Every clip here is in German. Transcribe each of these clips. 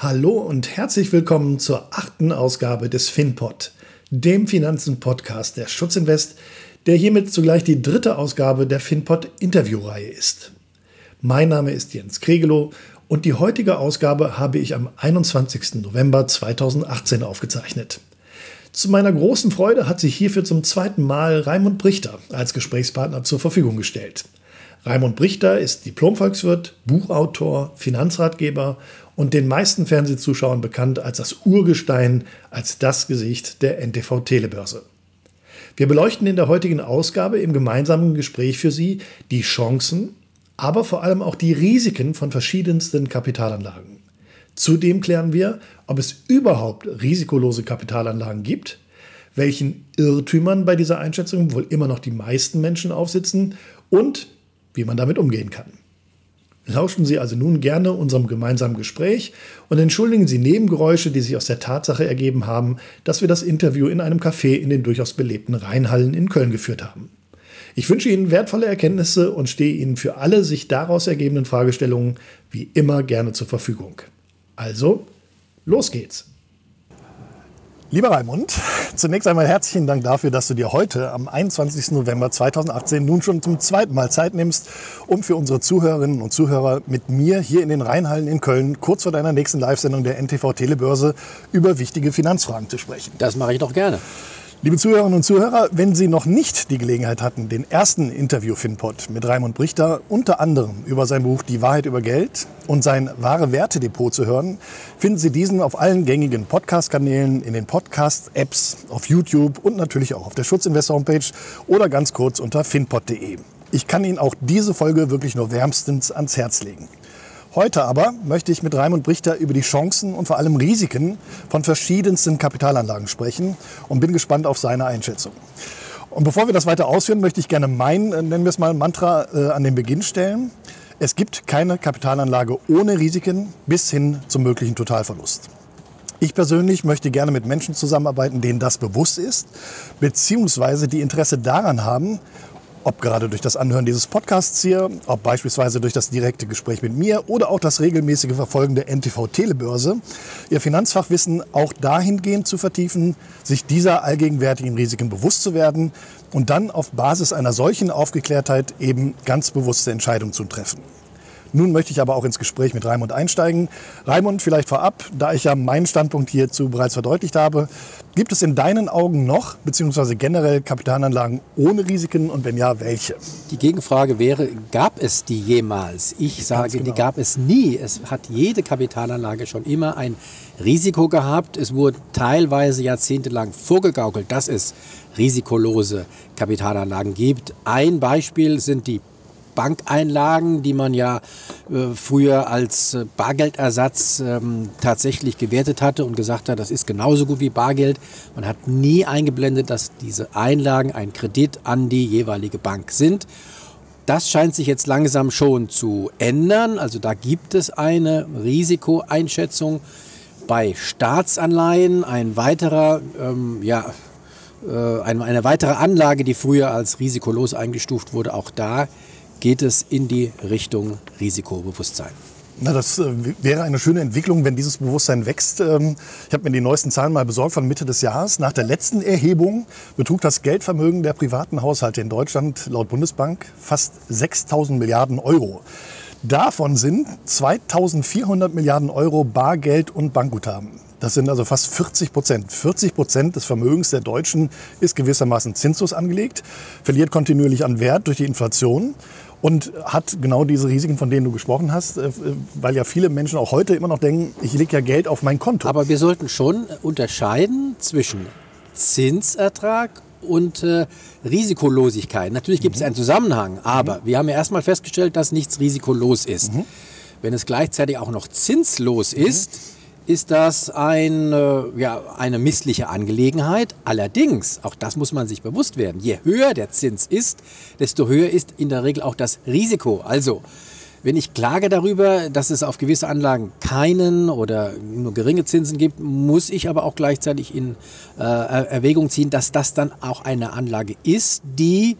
Hallo und herzlich willkommen zur achten Ausgabe des FinPod, dem Finanzen-Podcast der Schutzinvest, der hiermit zugleich die dritte Ausgabe der FinPod Interviewreihe ist. Mein Name ist Jens Kregelow und die heutige Ausgabe habe ich am 21. November 2018 aufgezeichnet. Zu meiner großen Freude hat sich hierfür zum zweiten Mal Raimund Brichter als Gesprächspartner zur Verfügung gestellt. Raimund Brichter ist Diplomvolkswirt, Buchautor, Finanzratgeber und den meisten Fernsehzuschauern bekannt als das Urgestein, als das Gesicht der NTV Telebörse. Wir beleuchten in der heutigen Ausgabe im gemeinsamen Gespräch für Sie die Chancen, aber vor allem auch die Risiken von verschiedensten Kapitalanlagen. Zudem klären wir, ob es überhaupt risikolose Kapitalanlagen gibt, welchen Irrtümern bei dieser Einschätzung wohl immer noch die meisten Menschen aufsitzen und wie man damit umgehen kann. Lauschen Sie also nun gerne unserem gemeinsamen Gespräch und entschuldigen Sie Nebengeräusche, die sich aus der Tatsache ergeben haben, dass wir das Interview in einem Café in den durchaus belebten Rheinhallen in Köln geführt haben. Ich wünsche Ihnen wertvolle Erkenntnisse und stehe Ihnen für alle sich daraus ergebenden Fragestellungen wie immer gerne zur Verfügung. Also, los geht's! Lieber Raimund, zunächst einmal herzlichen Dank dafür, dass du dir heute am 21. November 2018 nun schon zum zweiten Mal Zeit nimmst, um für unsere Zuhörerinnen und Zuhörer mit mir hier in den Rheinhallen in Köln kurz vor deiner nächsten Live-Sendung der NTV Telebörse über wichtige Finanzfragen zu sprechen. Das mache ich doch gerne. Liebe Zuhörerinnen und Zuhörer, wenn Sie noch nicht die Gelegenheit hatten, den ersten Interview-Finpod mit Raimund Brichter unter anderem über sein Buch Die Wahrheit über Geld und sein wahre Werte-Depot zu hören, finden Sie diesen auf allen gängigen Podcast-Kanälen, in den Podcast-Apps, auf YouTube und natürlich auch auf der Schutzinvestor-Homepage oder ganz kurz unter finpod.de. Ich kann Ihnen auch diese Folge wirklich nur wärmstens ans Herz legen. Heute aber möchte ich mit Raimund Brichter über die Chancen und vor allem Risiken von verschiedensten Kapitalanlagen sprechen und bin gespannt auf seine Einschätzung. Und bevor wir das weiter ausführen, möchte ich gerne mein, äh, nennen wir es mal, Mantra äh, an den Beginn stellen. Es gibt keine Kapitalanlage ohne Risiken bis hin zum möglichen Totalverlust. Ich persönlich möchte gerne mit Menschen zusammenarbeiten, denen das bewusst ist, beziehungsweise die Interesse daran haben, ob gerade durch das Anhören dieses Podcasts hier, ob beispielsweise durch das direkte Gespräch mit mir oder auch das regelmäßige Verfolgen der NTV Telebörse, Ihr Finanzfachwissen auch dahingehend zu vertiefen, sich dieser allgegenwärtigen Risiken bewusst zu werden und dann auf Basis einer solchen Aufgeklärtheit eben ganz bewusste Entscheidungen zu treffen. Nun möchte ich aber auch ins Gespräch mit Raimund einsteigen. Raimund, vielleicht vorab, da ich ja meinen Standpunkt hierzu bereits verdeutlicht habe, gibt es in deinen Augen noch, beziehungsweise generell Kapitalanlagen ohne Risiken und wenn ja, welche? Die Gegenfrage wäre, gab es die jemals? Ich sage, genau. die gab es nie. Es hat jede Kapitalanlage schon immer ein Risiko gehabt. Es wurde teilweise jahrzehntelang vorgegaukelt, dass es risikolose Kapitalanlagen gibt. Ein Beispiel sind die Bankeinlagen, die man ja äh, früher als äh, Bargeldersatz ähm, tatsächlich gewertet hatte und gesagt hat, das ist genauso gut wie Bargeld. Man hat nie eingeblendet, dass diese Einlagen ein Kredit an die jeweilige Bank sind. Das scheint sich jetzt langsam schon zu ändern. Also da gibt es eine Risikoeinschätzung bei Staatsanleihen. Ein weiterer, ähm, ja, äh, eine, eine weitere Anlage, die früher als risikolos eingestuft wurde, auch da geht es in die Richtung Risikobewusstsein. Na, das äh, wäre eine schöne Entwicklung, wenn dieses Bewusstsein wächst. Ähm, ich habe mir die neuesten Zahlen mal besorgt von Mitte des Jahres. Nach der letzten Erhebung betrug das Geldvermögen der privaten Haushalte in Deutschland laut Bundesbank fast 6.000 Milliarden Euro. Davon sind 2.400 Milliarden Euro Bargeld und Bankguthaben. Das sind also fast 40 Prozent. 40 Prozent des Vermögens der Deutschen ist gewissermaßen zinslos angelegt, verliert kontinuierlich an Wert durch die Inflation und hat genau diese Risiken, von denen du gesprochen hast, äh, weil ja viele Menschen auch heute immer noch denken, ich lege ja Geld auf mein Konto. Aber wir sollten schon unterscheiden zwischen Zinsertrag und äh, Risikolosigkeit. Natürlich gibt mhm. es einen Zusammenhang, aber mhm. wir haben ja erstmal festgestellt, dass nichts risikolos ist. Mhm. Wenn es gleichzeitig auch noch zinslos mhm. ist, ist das ein, äh, ja, eine missliche Angelegenheit. Allerdings, auch das muss man sich bewusst werden, je höher der Zins ist, desto höher ist in der Regel auch das Risiko. Also, wenn ich klage darüber, dass es auf gewisse Anlagen keinen oder nur geringe Zinsen gibt, muss ich aber auch gleichzeitig in äh, Erwägung ziehen, dass das dann auch eine Anlage ist, die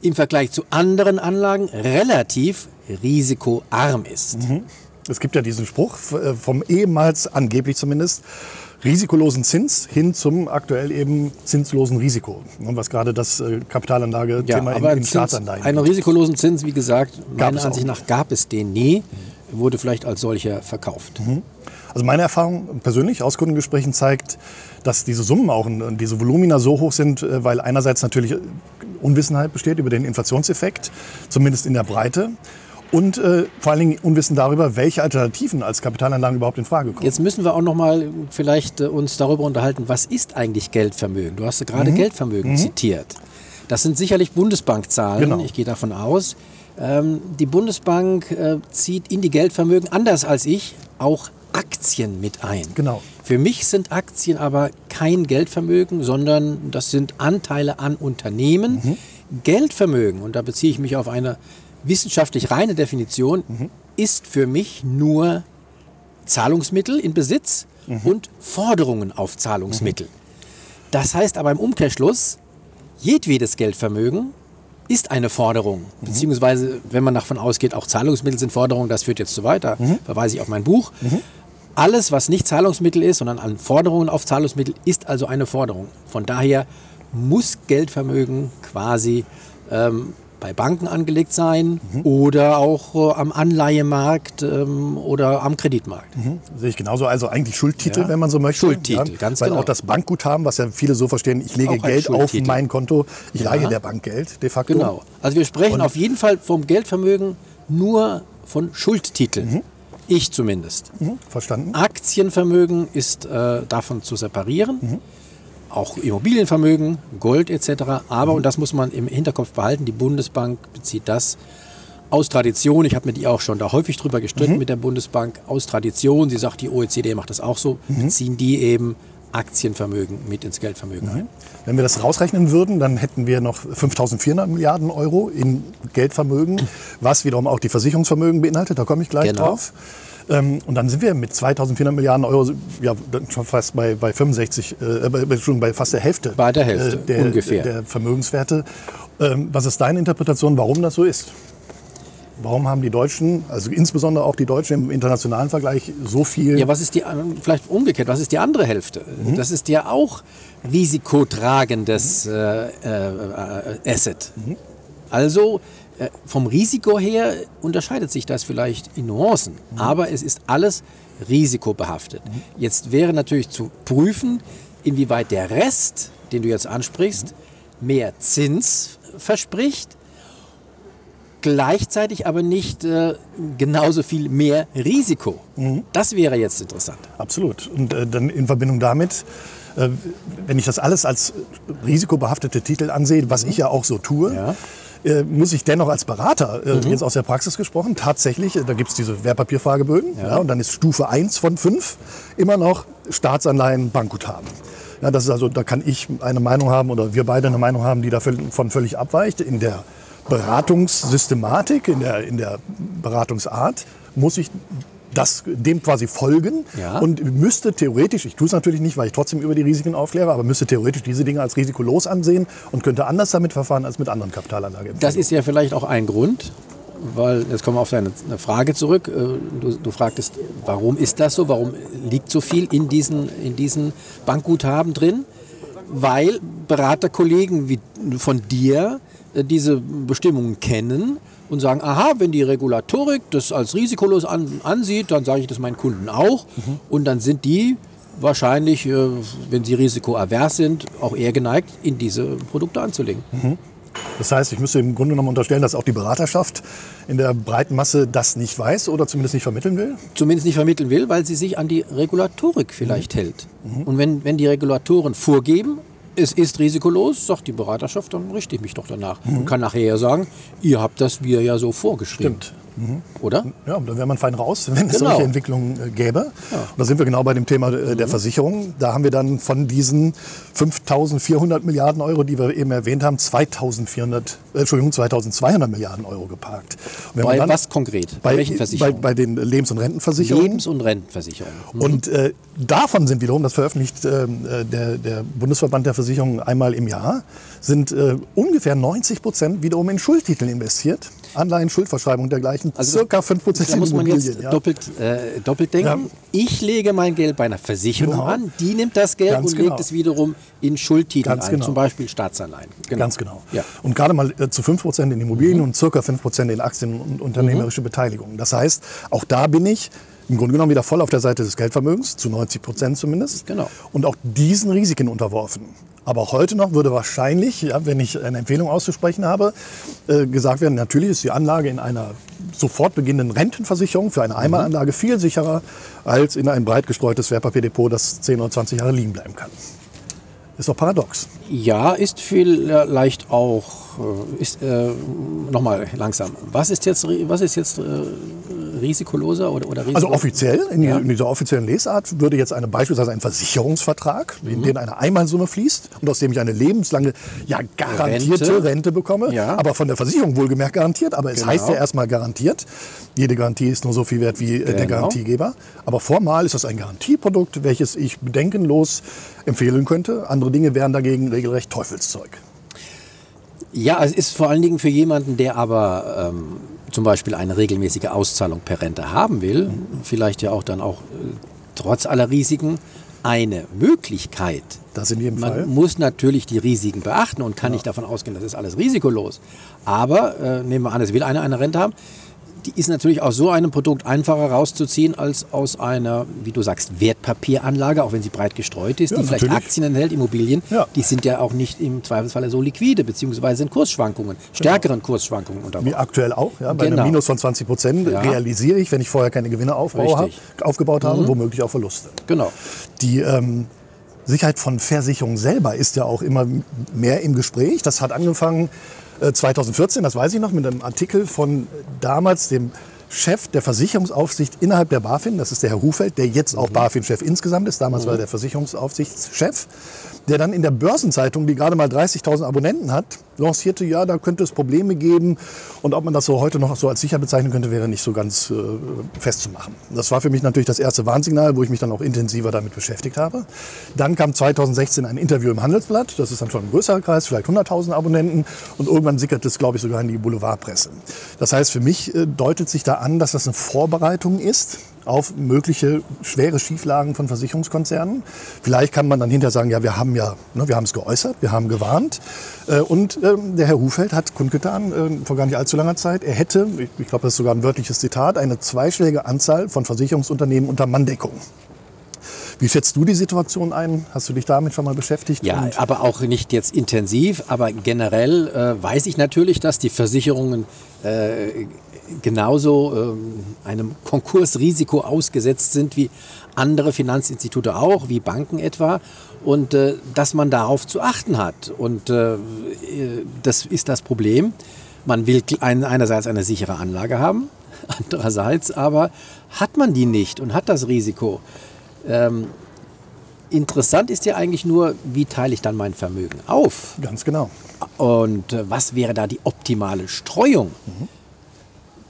im Vergleich zu anderen Anlagen relativ risikoarm ist. Mhm. Es gibt ja diesen Spruch äh, vom ehemals, angeblich zumindest, risikolosen Zins hin zum aktuell eben zinslosen Risiko. Was gerade das äh, Kapitalanlage-Thema ja, in, in Staatsanleihen. Einen risikolosen Zins, wie gesagt, meiner Ansicht nach gab es den nie, wurde vielleicht als solcher verkauft. Mhm. Also meine Erfahrung persönlich aus Kundengesprächen zeigt, dass diese Summen auch und diese Volumina so hoch sind, äh, weil einerseits natürlich Unwissenheit besteht über den Inflationseffekt, zumindest in der Breite und äh, vor allen Dingen Unwissen darüber, welche Alternativen als Kapitalanlagen überhaupt in Frage kommen. Jetzt müssen wir auch noch mal vielleicht äh, uns darüber unterhalten, was ist eigentlich Geldvermögen? Du hast gerade mhm. Geldvermögen mhm. zitiert. Das sind sicherlich Bundesbankzahlen, genau. ich gehe davon aus. Ähm, die Bundesbank äh, zieht in die Geldvermögen, anders als ich, auch Aktien mit ein. Genau. Für mich sind Aktien aber kein Geldvermögen, sondern das sind Anteile an Unternehmen. Mhm. Geldvermögen, und da beziehe ich mich auf eine wissenschaftlich reine Definition, mhm. ist für mich nur Zahlungsmittel in Besitz mhm. und Forderungen auf Zahlungsmittel. Das heißt aber im Umkehrschluss, jedwedes Geldvermögen ist eine Forderung, mhm. beziehungsweise wenn man davon ausgeht, auch Zahlungsmittel sind Forderungen, das führt jetzt zu weiter, mhm. verweise ich auf mein Buch. Mhm. Alles, was nicht Zahlungsmittel ist, sondern an Forderungen auf Zahlungsmittel, ist also eine Forderung. Von daher muss Geldvermögen quasi ähm, bei Banken angelegt sein mhm. oder auch äh, am Anleihemarkt ähm, oder am Kreditmarkt. Mhm. Sehe ich genauso. Also eigentlich Schuldtitel, ja. wenn man so möchte. Schuldtitel, ja, ganz Weil genau. auch das Bankguthaben, was ja viele so verstehen, ich lege Geld auf mein Konto, ich ja. leihe der Bank Geld de facto. Genau. Also wir sprechen Und auf jeden Fall vom Geldvermögen nur von Schuldtiteln. Mhm. Ich zumindest. Mhm. Verstanden. Aktienvermögen ist äh, davon zu separieren. Auch Immobilienvermögen, Gold etc. Aber, und das muss man im Hinterkopf behalten, die Bundesbank bezieht das aus Tradition, ich habe mit ihr auch schon da häufig drüber gestritten mhm. mit der Bundesbank, aus Tradition, sie sagt, die OECD macht das auch so, mhm. beziehen die eben Aktienvermögen mit ins Geldvermögen mhm. ein. Wenn wir das rausrechnen würden, dann hätten wir noch 5.400 Milliarden Euro in Geldvermögen, was wiederum auch die Versicherungsvermögen beinhaltet, da komme ich gleich genau. drauf. Ähm, und dann sind wir mit 2400 Milliarden Euro ja, schon fast bei, bei 65, äh, bei, bei fast der Hälfte, bei der Hälfte äh, der, ungefähr. der Vermögenswerte. Ähm, was ist deine Interpretation, warum das so ist? Warum haben die Deutschen, also insbesondere auch die Deutschen im internationalen Vergleich, so viel? Ja, was ist die, vielleicht umgekehrt, was ist die andere Hälfte? Mhm. Das ist ja auch risikotragendes mhm. äh, äh, Asset. Mhm. Also äh, vom Risiko her unterscheidet sich das vielleicht in Nuancen, mhm. aber es ist alles risikobehaftet. Mhm. Jetzt wäre natürlich zu prüfen, inwieweit der Rest, den du jetzt ansprichst, mhm. mehr Zins verspricht, gleichzeitig aber nicht äh, genauso viel mehr Risiko. Mhm. Das wäre jetzt interessant. Absolut. Und äh, dann in Verbindung damit, äh, wenn ich das alles als risikobehaftete Titel ansehe, was mhm. ich ja auch so tue, ja äh, muss ich dennoch als Berater, äh, mhm. jetzt aus der Praxis gesprochen, tatsächlich, äh, da gibt es diese Wertpapierfragebögen ja. ja. und dann ist Stufe 1 von 5 immer noch Staatsanleihen, Bankguthaben. Ja, das ist also, da kann ich eine Meinung haben oder wir beide eine Meinung haben, die davon völlig abweicht. In der Beratungssystematik, in der, in der Beratungsart muss ich das, dem quasi folgen ja. und müsste theoretisch, ich tue es natürlich nicht, weil ich trotzdem über die Risiken aufkläre, aber müsste theoretisch diese Dinge als risikolos ansehen und könnte anders damit verfahren als mit anderen Kapitalanlagen. Das ist ja vielleicht auch ein Grund, weil jetzt kommen wir auf deine Frage zurück. Äh, du, du, fragtest, warum ist das so? Warum liegt so viel in diesen, in diesen Bankguthaben drin? Weil Beraterkollegen wie von dir äh, diese Bestimmungen kennen und sagen, aha, wenn die Regulatorik das als risikolos an, ansieht, dann sage ich das meinen Kunden auch. Mhm. Und dann sind die wahrscheinlich, äh, wenn sie risikoavers sind, auch eher geneigt, in diese Produkte anzulegen. Mhm. Das heißt, ich müsste im Grunde genommen unterstellen, dass auch die Beraterschaft in der breiten Masse das nicht weiß oder zumindest nicht vermitteln will? Zumindest nicht vermitteln will, weil sie sich an die Regulatorik vielleicht mhm. hält. Mhm. Und wenn, wenn die Regulatoren vorgeben, es ist risikolos, sagt die Beraterschaft, dann richte ich mich doch danach. Mhm. Und kann nachher sagen, ihr habt das mir ja so vorgeschrieben. Stimmt. Mhm. Oder? Ja, da wäre man fein raus, wenn es genau. solche Entwicklungen äh, gäbe. Ja. Und da sind wir genau bei dem Thema äh, der mhm. Versicherung. Da haben wir dann von diesen 5.400 Milliarden Euro, die wir eben erwähnt haben, 2.400, äh, Entschuldigung, 2.200 Milliarden Euro geparkt. Bei dann, was konkret? Bei, bei welchen Versicherungen? Bei, bei, den Lebens- und Rentenversicherungen. Lebens- und Rentenversicherungen. Mhm. Und äh, davon sind wiederum, das veröffentlicht ähm, äh, der, der, Bundesverband der Versicherungen einmal im Jahr, sind äh, ungefähr 90 Prozent wiederum in Schuldtitel investiert. Anleihen, Schuldverschreibung und dergleichen, Also circa 5% Da muss man jetzt ja. doppelt, äh, doppelt denken. Ja. Ich lege mein Geld bei einer Versicherung Genau. an, die nimmt das Geld Ganz und genau. legt es wiederum in Schuldtitel Ganz ein, genau. zum Beispiel Staatsanleihen. Ganz genau. Ja. Mhm. Und gerade mal äh, zu 5% in Immobilien und circa 5% in Aktien und unternehmerische Beteiligungen. Das heißt, auch da bin ich im Grunde genommen wieder voll auf der Seite des Geldvermögens, zu 90% zumindest. Genau. Und auch diesen Risiken unterworfen. Aber auch heute noch würde wahrscheinlich, ja, wenn ich eine Empfehlung auszusprechen habe, äh, gesagt werden, natürlich ist die Anlage in einer sofort beginnenden Rentenversicherung für eine Einmalanlage viel sicherer als in ein breit gestreutes Wertpapierdepot, das 10 oder 20 Jahre liegen bleiben kann. Ist doch paradox. Ja, ist vielleicht auch, äh, ist, äh, nochmal langsam. Was ist jetzt, was ist jetzt äh, risikoloser oder, oder Risiko? Also offiziell, in, Ja. in dieser offiziellen Lesart, würde jetzt eine, beispielsweise ein Versicherungsvertrag, in den eine Einmalsumme fließt und aus dem ich eine lebenslange, ja garantierte Rente, Rente. bekomme, Ja. aber von der Versicherung wohlgemerkt garantiert, aber es Genau. heißt ja erstmal garantiert. Jede Garantie ist nur so viel wert wie äh, der Genau. Garantiegeber. Aber formal ist das ein Garantieprodukt, welches ich bedenkenlos empfehlen könnte. Andere Dinge wären dagegen regelrecht Teufelszeug. Ja, es ist vor allen Dingen für jemanden, der aber ähm, zum Beispiel eine regelmäßige Auszahlung per Rente haben will, vielleicht ja auch dann auch äh, trotz aller Risiken, eine Möglichkeit. Das in jedem Man Fall. muss natürlich die Risiken beachten und kann nicht davon ausgehen, das ist alles risikolos. Aber äh, nehmen wir an, es will einer eine Rente haben. Die ist natürlich aus so einem Produkt einfacher rauszuziehen als aus einer, wie du sagst, Wertpapieranlage, auch wenn sie breit gestreut ist, Ja, die vielleicht natürlich. Aktien enthält, Immobilien. Ja. Die sind ja auch nicht im Zweifelsfalle so liquide, beziehungsweise in Kursschwankungen, stärkeren Kursschwankungen Wie unterworfen. aktuell auch. Ja, bei Genau. einem Minus von 20 Prozent Ja. realisiere ich, wenn ich vorher keine Gewinne hab, aufgebaut habe, womöglich auch Verluste. Genau. Die ähm, Sicherheit von Versicherung selber ist ja auch immer mehr im Gespräch. Das hat angefangen 2014, das weiß ich noch, mit einem Artikel von damals dem Chef der Versicherungsaufsicht innerhalb der BaFin, das ist der Herr Hufeld, der jetzt auch BaFin-Chef insgesamt ist. Damals war er der Versicherungsaufsichtschef, der dann in der Börsenzeitung, die gerade mal 30.000 Abonnenten hat, lancierte, ja, da könnte es Probleme geben. Und ob man das so heute noch so als sicher bezeichnen könnte, wäre nicht so ganz äh, festzumachen. Das war für mich natürlich das erste Warnsignal, wo ich mich dann auch intensiver damit beschäftigt habe. Dann kam 2016 ein Interview im Handelsblatt. Das ist dann schon ein größerer Kreis, vielleicht 100.000 Abonnenten. Und irgendwann sickert es, glaube ich, sogar in die Boulevardpresse. Das heißt, für mich äh, deutet sich da an, dass das eine Vorbereitung ist auf mögliche schwere Schieflagen von Versicherungskonzernen. Vielleicht kann man dann hinterher sagen, ja, wir haben ja, ne, wir haben es geäußert, wir haben gewarnt. Äh, und ähm, der Herr Hufeld hat kundgetan, äh, vor gar nicht allzu langer Zeit, er hätte, ich, ich glaube, das ist sogar ein wörtliches Zitat, eine zweistellige Anzahl von Versicherungsunternehmen unter Manndeckung. Wie schätzt du die Situation ein? Hast du dich damit schon mal beschäftigt? Ja, aber auch nicht jetzt intensiv, aber generell äh, weiß ich natürlich, dass die Versicherungen äh, genauso ähm, einem Konkursrisiko ausgesetzt sind wie andere Finanzinstitute auch, wie Banken etwa, und äh, dass man darauf zu achten hat. Und äh, das ist das Problem. Man will ein, einerseits eine sichere Anlage haben, andererseits aber hat man die nicht und hat das Risiko. Ähm, interessant ist ja eigentlich nur, wie teile ich dann mein Vermögen auf? ganz genau. Und äh, was wäre da die optimale Streuung?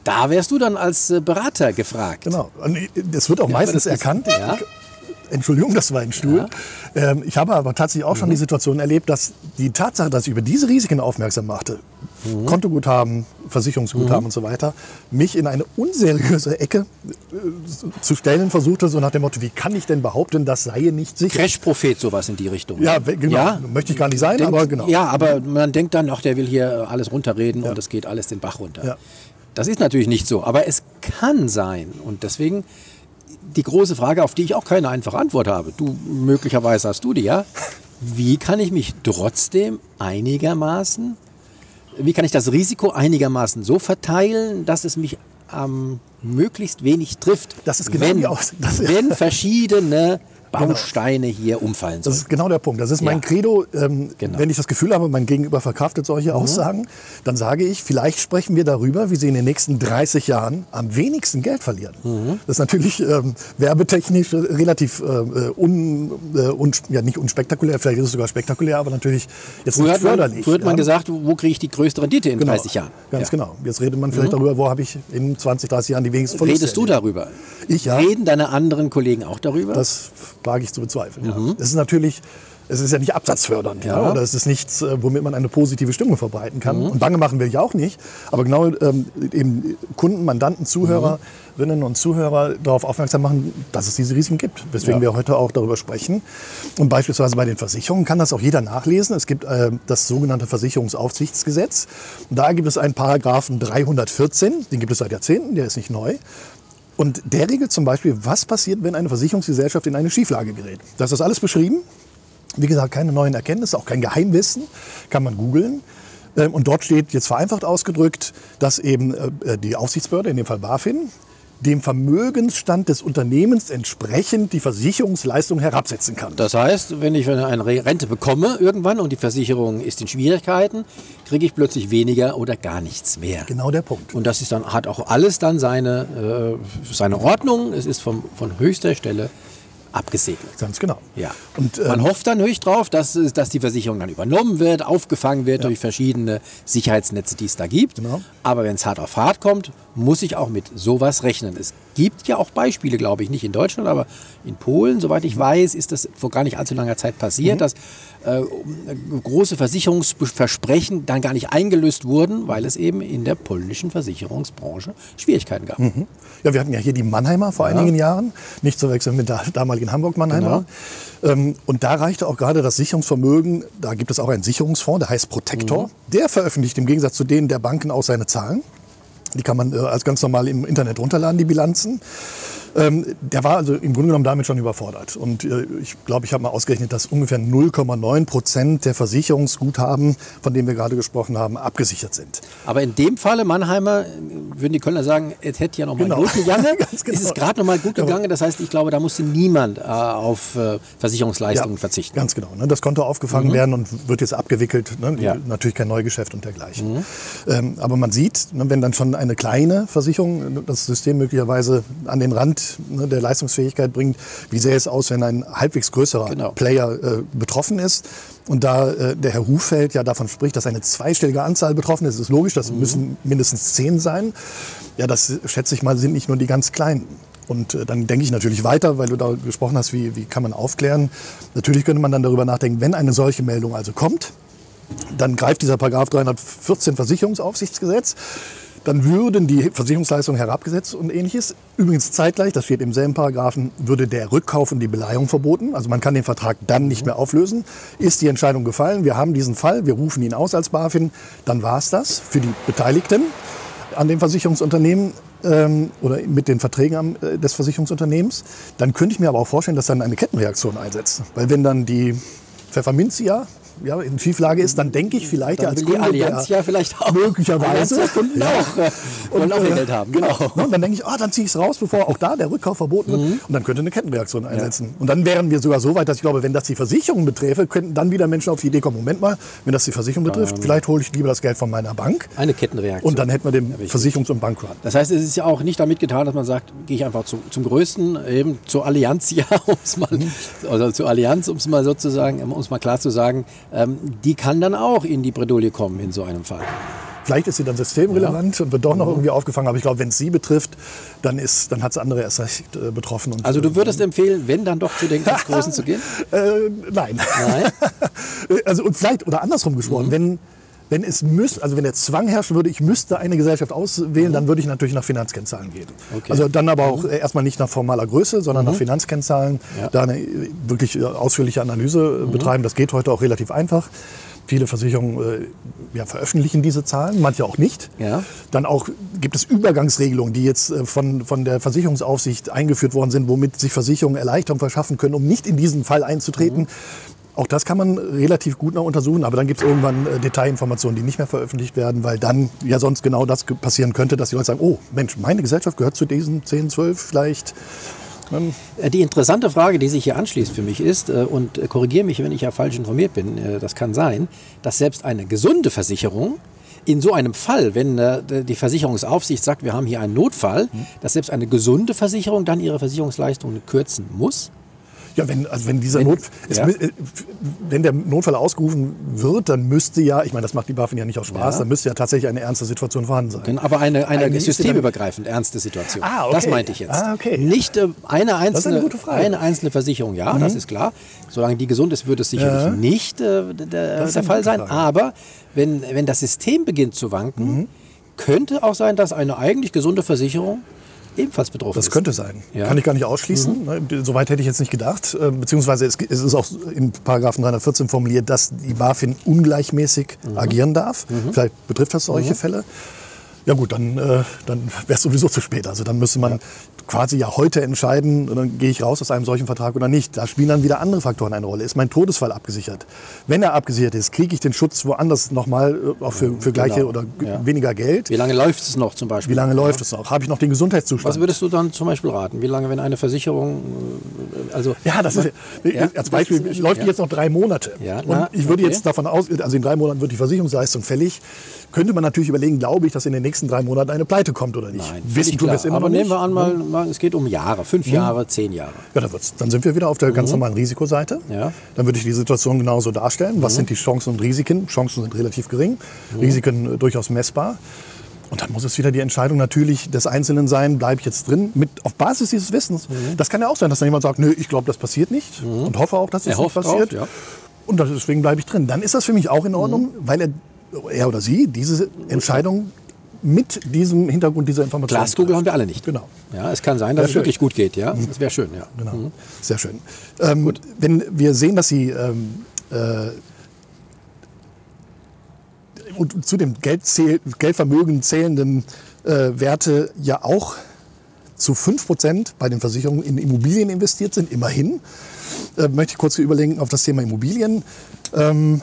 Da wärst du dann als äh, Berater gefragt. Genau. Und das wird auch Ja, meistens das ist- erkannt. ja. Entschuldigung, das war ein Stuhl. Ähm, ich habe aber tatsächlich auch schon Mhm. die Situation erlebt, dass die Tatsache, dass ich über diese Risiken aufmerksam machte, Mhm. Kontoguthaben, Versicherungsguthaben und so weiter, mich in eine unseriöse Ecke äh, zu stellen versuchte, so nach dem Motto, wie kann ich denn behaupten, das sei nicht sicher? Crash-Prophet, sowas in die Richtung. Ja, we- genau. Möchte ich gar nicht sein, denkt, aber genau. Ja, aber man denkt dann, ach, der will hier alles runterreden und es geht alles den Bach runter. Ja. Das ist natürlich nicht so, aber es kann sein. Und deswegen die große Frage, auf die ich auch keine einfache Antwort habe. Du, möglicherweise hast du die, ja? Wie kann ich mich trotzdem einigermaßen, wie kann ich das Risiko einigermaßen so verteilen, dass es mich am möglichst wenig trifft, Das ist genau wenn, die Aus- das- wenn verschiedene Bausteine hier umfallen Das sollen. ist genau der Punkt. Das ist mein Ja. Credo. Ähm, Genau. Wenn ich das Gefühl habe, mein Gegenüber verkraftet solche Aussagen, dann sage ich, vielleicht sprechen wir darüber, wie Sie in den nächsten 30 Jahren am wenigsten Geld verlieren. Das ist natürlich ähm, werbetechnisch relativ äh, un, äh, un, ja, nicht unspektakulär, vielleicht ist es sogar spektakulär, aber natürlich jetzt Früher nicht förderlich. früher hat man ja. gesagt, wo kriege ich die größte Rendite in Genau. 30 Jahren? Ganz Ja. Mhm. genau. Jetzt redet man vielleicht darüber, wo habe ich in 20, 30 Jahren die wenigsten Verluste Redest du darüber? Ich, ja. Reden deine anderen Kollegen auch darüber? Das wage ich zu bezweifeln. Mhm. Ja. Das ist natürlich Es ist ja nicht absatzfördernd ja. Ja, oder es ist nichts, äh, womit man eine positive Stimmung verbreiten kann. Mhm. Und Bange machen will ich auch nicht. Aber genau ähm, eben Kunden, Mandanten, Zuhörerinnen und Zuhörer darauf aufmerksam machen, dass es diese Risiken gibt. Weswegen ja. wir heute auch darüber sprechen. Und beispielsweise bei den Versicherungen kann das auch jeder nachlesen. Es gibt äh, das sogenannte Versicherungsaufsichtsgesetz. Und da gibt es einen Paragraphen 314, den gibt es seit Jahrzehnten, der ist nicht neu. Und der regelt zum Beispiel, was passiert, wenn eine Versicherungsgesellschaft in eine Schieflage gerät. Da ist das alles beschrieben. Wie gesagt, keine neuen Erkenntnisse, auch kein Geheimwissen, kann man googeln. Ähm, und dort steht jetzt vereinfacht ausgedrückt, dass eben äh, die Aufsichtsbehörde, in dem Fall BaFin, dem Vermögensstand des Unternehmens entsprechend die Versicherungsleistung herabsetzen kann. Das heißt, wenn ich eine Rente bekomme irgendwann und die Versicherung ist in Schwierigkeiten, kriege ich plötzlich weniger oder gar nichts mehr. Genau der Punkt. Und das ist dann, hat auch alles dann seine, äh, seine Ordnung. Es ist vom, von höchster Stelle abgesegnet. Ganz genau. Ja. Und, äh, Man hofft dann höchst drauf, dass, dass die Versicherung dann übernommen wird, aufgefangen wird ja. durch verschiedene Sicherheitsnetze, die es da gibt. Genau. Aber wenn es hart auf hart kommt, muss ich auch mit sowas rechnen. Es gibt ja auch Beispiele, glaube ich, nicht in Deutschland, aber in Polen, soweit ich weiß, ist das vor gar nicht allzu langer Zeit passiert, mhm. dass äh, große Versicherungsversprechen dann gar nicht eingelöst wurden, weil es eben in der polnischen Versicherungsbranche Schwierigkeiten gab. Mhm. Ja, wir hatten ja hier die Mannheimer vor ja. einigen Jahren, nicht zu wechseln mit der damaligen Hamburg-Mannheimer. Genau. Ähm, und da reichte auch gerade das Sicherungsvermögen, da gibt es auch einen Sicherungsfonds, der heißt Protector. Mhm. Der veröffentlicht im Gegensatz zu denen der Banken auch seine Zahlen. Die kann man äh, als ganz normal im Internet runterladen, die Bilanzen. Ähm, der war also im Grunde genommen damit schon überfordert. Und äh, ich glaube, ich habe mal ausgerechnet, dass ungefähr 0,9 Prozent der Versicherungsguthaben, von denen wir gerade gesprochen haben, abgesichert sind. Aber in dem Falle, Mannheimer, würden die Kölner sagen, es hätte ja noch mal genau. gut gegangen. genau. Ist es gerade noch mal gut gegangen? Das heißt, ich glaube, da musste niemand äh, auf äh, Versicherungsleistungen ja, verzichten. Ganz genau. Ne? Das konnte aufgefangen mhm. werden und wird jetzt abgewickelt. Ne? Ja. Natürlich kein Neugeschäft und dergleichen. Mhm. Ähm, aber man sieht, ne, wenn dann schon eine kleine Versicherung das System möglicherweise an den Rand ne, der Leistungsfähigkeit bringt. Wie sähe es aus, wenn ein halbwegs größerer genau. Player äh, betroffen ist? Und da äh, der Herr Hufeld ja davon spricht, dass eine zweistellige Anzahl betroffen ist, ist logisch, das mhm. müssen mindestens zehn sein. Ja, das schätze ich mal, sind nicht nur die ganz kleinen. Und äh, dann denke ich natürlich weiter, weil du da gesprochen hast, wie, wie kann man aufklären. Natürlich könnte man dann darüber nachdenken, wenn eine solche Meldung also kommt, dann greift dieser Paragraph 314 Versicherungsaufsichtsgesetz dann würden die Versicherungsleistungen herabgesetzt und ähnliches. Übrigens zeitgleich, das steht im selben Paragraphen, würde der Rückkauf und die Beleihung verboten. Also man kann den Vertrag dann nicht mehr auflösen. Ist die Entscheidung gefallen, wir haben diesen Fall, wir rufen ihn aus als BaFin, dann war es das für die Beteiligten an dem Versicherungsunternehmen ähm, oder mit den Verträgen äh, des Versicherungsunternehmens. Dann könnte ich mir aber auch vorstellen, dass dann eine Kettenreaktion einsetzt. Weil wenn dann die Pfefferminzia ja, in Schieflage ist, dann denke ich vielleicht dann ja als Kunde, die Allianz ja vielleicht auch möglicherweise Kunden ja. auch äh, und, auch Geld haben. Genau. genau. Und dann denke ich, ah, dann ziehe ich es raus, bevor auch da der Rückkauf verboten wird. Mhm. Und dann könnte eine Kettenreaktion einsetzen. Ja. Und dann wären wir sogar so weit, dass ich glaube, wenn das die Versicherung beträfe, könnten dann wieder Menschen auf die Idee kommen, Moment mal, wenn das die Versicherung betrifft, ähm, vielleicht hole ich lieber das Geld von meiner Bank. Eine Kettenreaktion. Und dann hätten wir den Versicherungs- und Bankrun. Das heißt, es ist ja auch nicht damit getan, dass man sagt, gehe ich einfach zu, zum Größten, eben zur Allianz, ja, um es mal, mhm. also zur Allianz, um es mal sozusagen, um es mal klar zu sagen, ähm, die kann dann auch in die Bredouille kommen in so einem Fall. Vielleicht ist sie dann systemrelevant ja. und wird doch noch irgendwie aufgefangen. Aber ich glaube, wenn es sie betrifft, dann, dann hat es andere erst recht äh, betroffen. Also du würdest äh, empfehlen, wenn dann doch zu den ganz Großen zu gehen? Äh, nein. Nein? also und vielleicht, oder andersrum gesprochen, mhm. wenn wenn es müsste, also wenn der Zwang herrschen würde, ich müsste eine Gesellschaft auswählen, mhm. dann würde ich natürlich nach Finanzkennzahlen gehen. Okay. Also dann aber auch mhm. erstmal nicht nach formaler Größe, sondern mhm. nach Finanzkennzahlen, ja. da eine wirklich ausführliche Analyse mhm. betreiben. Das geht heute auch relativ einfach. Viele Versicherungen äh, ja, veröffentlichen diese Zahlen, manche auch nicht. Ja. Dann auch gibt es Übergangsregelungen, die jetzt äh, von, von der Versicherungsaufsicht eingeführt worden sind, womit sich Versicherungen Erleichterung verschaffen können, um nicht in diesen Fall einzutreten. Mhm. Auch das kann man relativ gut noch untersuchen, aber dann gibt es irgendwann äh, Detailinformationen, die nicht mehr veröffentlicht werden, weil dann ja sonst genau das passieren könnte, dass die Leute sagen, oh Mensch, meine Gesellschaft gehört zu diesen 10, 12 vielleicht. Ähm, äh, die interessante Frage, die sich hier anschließt für mich ist, äh, und korrigiere mich, wenn ich ja falsch informiert bin, das kann sein, dass selbst eine gesunde Versicherung in so einem Fall, wenn die Versicherungsaufsicht sagt, wir haben hier einen Notfall, mhm. dass selbst eine gesunde Versicherung dann ihre Versicherungsleistungen kürzen muss? Ja, wenn, also wenn dieser Wenn- Not, es, ja. äh, wenn der Notfall ausgerufen wird, dann müsste ja, ich meine, das macht die BaFin ja nicht aus Spaß, Ja. dann müsste ja tatsächlich eine ernste Situation vorhanden sein. Genau, Aber eine, eine ist systemübergreifend ernste Situation. Ah, okay. Das meinte ich jetzt. Ah, okay. Nicht äh, eine, ist einzelne, eine gute Frage. Mhm. eine einzelne Versicherung, ja, das ist klar. Solange die gesund ist, wird es sicherlich Ja. nicht äh, der, ist der eine Fall sein. Aber wenn, wenn das System beginnt zu wanken, Mhm. könnte auch sein, dass eine eigentlich gesunde Versicherung ebenfalls betroffen Das ist. könnte sein. Ja. Mhm. Kann ich gar nicht ausschließen. Ne, Soweit hätte ich jetzt nicht gedacht. Äh, Beziehungsweise es es ist auch in Paragraphen 314 formuliert, dass die BaFin ungleichmäßig Mhm. agieren darf. Vielleicht betrifft das solche Fälle. Ja gut, dann, äh, dann wäre es sowieso zu spät. Also dann müsste man quasi ja heute entscheiden, dann gehe ich raus aus einem solchen Vertrag oder nicht. Da spielen dann wieder andere Faktoren eine Rolle. Ist mein Todesfall abgesichert? Wenn er abgesichert ist, kriege ich den Schutz woanders nochmal äh, auch für, für gleiche Genau. oder Ja. weniger Geld? Wie lange läuft es noch zum Beispiel? Wie lange läuft es noch? Habe ich noch den Gesundheitszustand? Was würdest du dann zum Beispiel raten? Wie lange, wenn eine Versicherung, äh, also Ja, das ist Ja. als Beispiel läuft die jetzt noch drei Monate. Ja, und na, ich würde okay. jetzt davon aus, also in drei Monaten wird die Versicherungsleistung fällig. Könnte man natürlich überlegen, glaube ich, dass in den nächsten drei Monaten eine Pleite kommt oder nicht. Nein, Wissen tun wir es immer Aber nehmen wir an, mal, mal, es geht um Jahre, fünf Jahre, zehn Jahre. Ja, dann, wird's, dann sind wir wieder auf der ganz normalen Risikoseite. Ja. Dann würde ich die Situation genauso darstellen. Was sind die Chancen und Risiken? Chancen sind relativ gering, Risiken äh, durchaus messbar. Und dann muss es wieder die Entscheidung natürlich des Einzelnen sein, bleibe ich jetzt drin, mit, auf Basis dieses Wissens. Das kann ja auch sein, dass dann jemand sagt, nö, ich glaube, das passiert nicht und hoffe auch, dass es Er nicht passiert. drauf, ja. Und deswegen bleibe ich drin. Dann ist das für mich auch in Ordnung, weil er, er oder sie diese Entscheidung mit diesem Hintergrund dieser Information Glaskugel haben wir alle nicht. Genau. Ja, es kann sein, dass es schön. wirklich gut geht. Ja, das wäre schön. Ja. Genau. Sehr schön. Ähm, Wenn wir sehen, dass Sie ähm, äh, und zu dem Geldzähl Geldvermögen zählenden äh, Werte ja auch zu 5% bei den Versicherungen in Immobilien investiert sind, immerhin, äh, möchte ich kurz überlegen auf das Thema Immobilien. Ähm,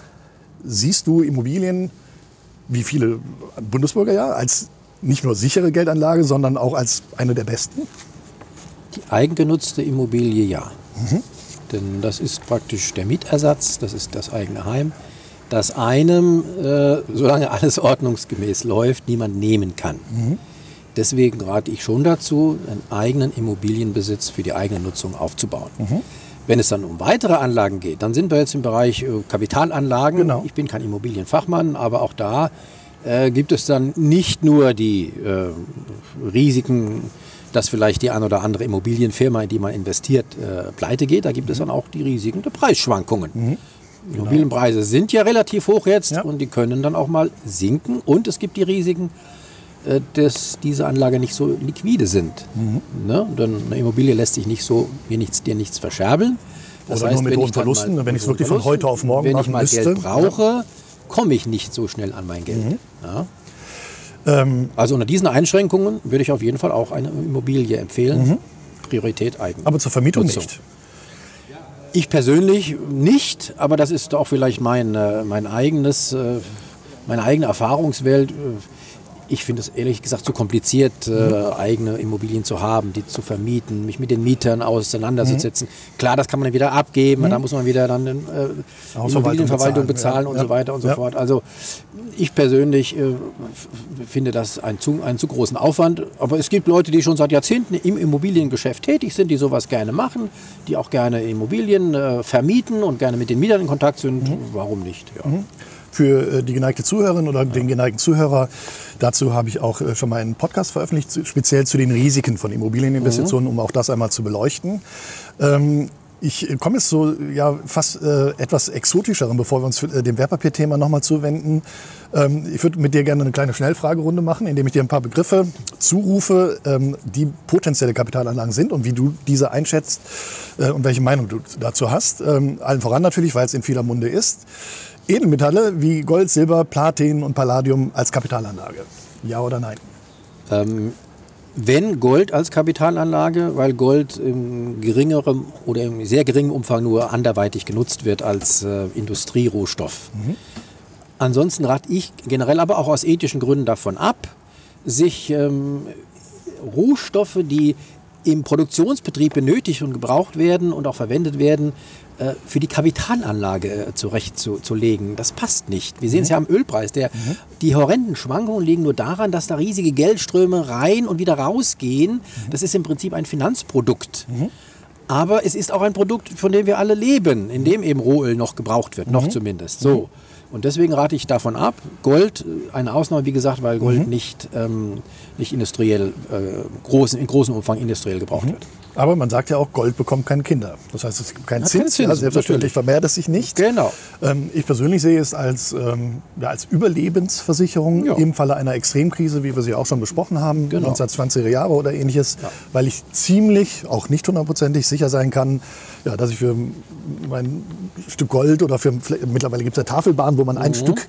siehst du Immobilien, wie viele Bundesbürger ja, als nicht nur sichere Geldanlage, sondern auch als eine der besten? Die eigengenutzte Immobilie ja. Denn das ist praktisch der Mietersatz, das ist das eigene Heim, das einem, äh, solange alles ordnungsgemäß läuft, niemand nehmen kann. Deswegen rate ich schon dazu, einen eigenen Immobilienbesitz für die eigene Nutzung aufzubauen. Wenn es dann um weitere Anlagen geht, dann sind wir jetzt im Bereich äh, Kapitalanlagen. Genau. Ich bin kein Immobilienfachmann, aber auch da äh, gibt es dann nicht nur die äh, Risiken, dass vielleicht die ein oder andere Immobilienfirma, in die man investiert, äh, pleite geht. Da gibt es dann auch die Risiken der Preisschwankungen. Immobilienpreise sind ja relativ hoch jetzt Ja. und die können dann auch mal sinken. Und es gibt die Risiken, dass diese Anlage nicht so liquide sind. Ne? Denn eine Immobilie lässt sich nicht so, dir nichts, dir nichts verscherbeln. Oder nur mit wenn hohen ich dann Verlusten, mal- wenn ich es wirklich von heute auf morgen Wenn ich machen mal müsste. Geld brauche, komme ich nicht so schnell an mein Geld. Ja? Ähm, Also unter diesen Einschränkungen würde ich auf jeden Fall auch eine Immobilie empfehlen. Priorität Eigen. aber zur Vermietung Nutzung. nicht. Ich persönlich nicht, aber das ist auch vielleicht mein, äh, mein eigenes, äh, meine eigene Erfahrungswelt. Ich finde es ehrlich gesagt zu kompliziert, äh, eigene Immobilien zu haben, die zu vermieten, mich mit den Mietern auseinanderzusetzen. Klar, das kann man dann wieder abgeben, da muss man wieder dann äh, Immobilienverwaltung bezahlen, bezahlen, und ja. so weiter und so Ja. fort. Also ich persönlich äh, finde das einen zu, einen zu großen Aufwand. Aber es gibt Leute, die schon seit Jahrzehnten im Immobiliengeschäft tätig sind, die sowas gerne machen, die auch gerne Immobilien äh, vermieten und gerne mit den Mietern in Kontakt sind. Warum nicht? Ja. Für äh, die geneigte Zuhörerin oder den geneigten Zuhörer, dazu habe ich auch äh, schon mal einen Podcast veröffentlicht, speziell zu den Risiken von Immobilieninvestitionen, um auch das einmal zu beleuchten. Ähm, ich komme jetzt so ja, fast äh, etwas exotischeren, bevor wir uns äh, dem Wertpapierthema nochmal zuwenden. Ähm, ich würde mit dir gerne eine kleine Schnellfragerunde machen, indem ich dir ein paar Begriffe zurufe, ähm, die potenzielle Kapitalanlagen sind und wie du diese einschätzt äh, und welche Meinung du dazu hast. Ähm, allen voran natürlich, weil es in vieler Munde ist. Edelmetalle wie Gold, Silber, Platin und Palladium als Kapitalanlage. Ja oder nein? Ähm, wenn Gold als Kapitalanlage, weil Gold im geringerem oder im sehr geringen Umfang nur anderweitig genutzt wird als äh, Industrierohstoff. Ansonsten rate ich generell aber auch aus ethischen Gründen davon ab, sich ähm, Rohstoffe, die im Produktionsbetrieb benötigt und gebraucht werden und auch verwendet werden, für die Kapitalanlage äh, zurechtzulegen. Das passt nicht. Wir sehen es ja am Ölpreis. Der, Die horrenden Schwankungen liegen nur daran, dass da riesige Geldströme rein und wieder rausgehen. Das ist im Prinzip ein Finanzprodukt. Aber es ist auch ein Produkt, von dem wir alle leben, in dem eben Rohöl noch gebraucht wird, noch zumindest. So. Und deswegen rate ich davon ab. Gold, äh, eine Ausnahme, wie gesagt, weil Gold nicht, ähm, nicht industriell, äh, großen, in großem Umfang industriell gebraucht wird. Aber man sagt ja auch, Gold bekommt keine Kinder. Das heißt, es gibt keinen Zins. ja, Zinsen, selbstverständlich vermehrt es sich nicht. Genau. Ähm, ich persönlich sehe es als, ähm, ja, als Überlebensversicherung Ja. im Falle einer Extremkrise, wie wir sie auch schon besprochen haben, Genau. 1920er Jahre oder ähnliches, weil ich ziemlich, auch nicht hundertprozentig sicher sein kann, ja, dass ich für mein Stück Gold oder für mittlerweile gibt es ja Tafelbahnen, wo man Mhm. ein Stück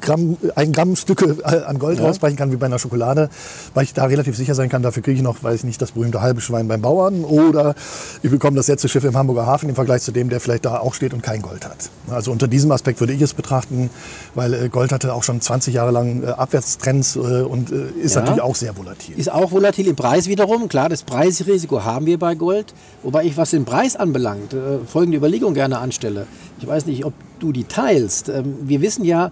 Gramm, ein Gramm Stücke äh, an Gold rausbrechen kann, wie bei einer Schokolade, weil ich da relativ sicher sein kann, dafür kriege ich noch, weiß ich nicht, das berühmte halbe Schwein beim Bauern oder ich bekomme das letzte Schiff im Hamburger Hafen im Vergleich zu dem, der vielleicht da auch steht und kein Gold hat. Also unter diesem Aspekt würde ich es betrachten, weil äh, Gold hatte auch schon 20 Jahre lang äh, Abwärtstrends äh, und ist Ja. natürlich auch sehr volatil. Ist auch volatil im Preis wiederum. Klar, das Preisrisiko haben wir bei Gold. Wobei ich, was den Preis anbelangt, folgende Überlegung gerne anstelle. Ich weiß nicht, ob du die teilst. Ähm, wir wissen ja,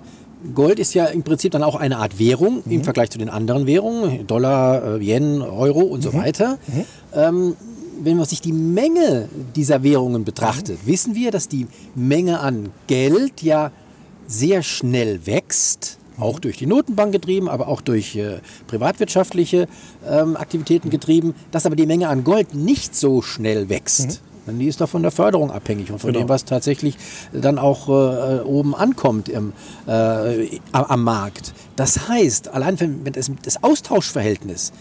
Gold ist ja im Prinzip dann auch eine Art Währung im Vergleich zu den anderen Währungen, Dollar, Yen, Euro und so weiter. Ähm, wenn man sich die Menge dieser Währungen betrachtet, wissen wir, dass die Menge an Geld ja sehr schnell wächst, auch durch die Notenbank getrieben, aber auch durch äh, privatwirtschaftliche ähm, Aktivitäten getrieben, dass aber die Menge an Gold nicht so schnell wächst. Denn die ist doch von der Förderung abhängig und von Genau. dem, was tatsächlich dann auch äh, oben ankommt im, äh, am, Markt. Das heißt, allein wenn, wenn das, das Austauschverhältnis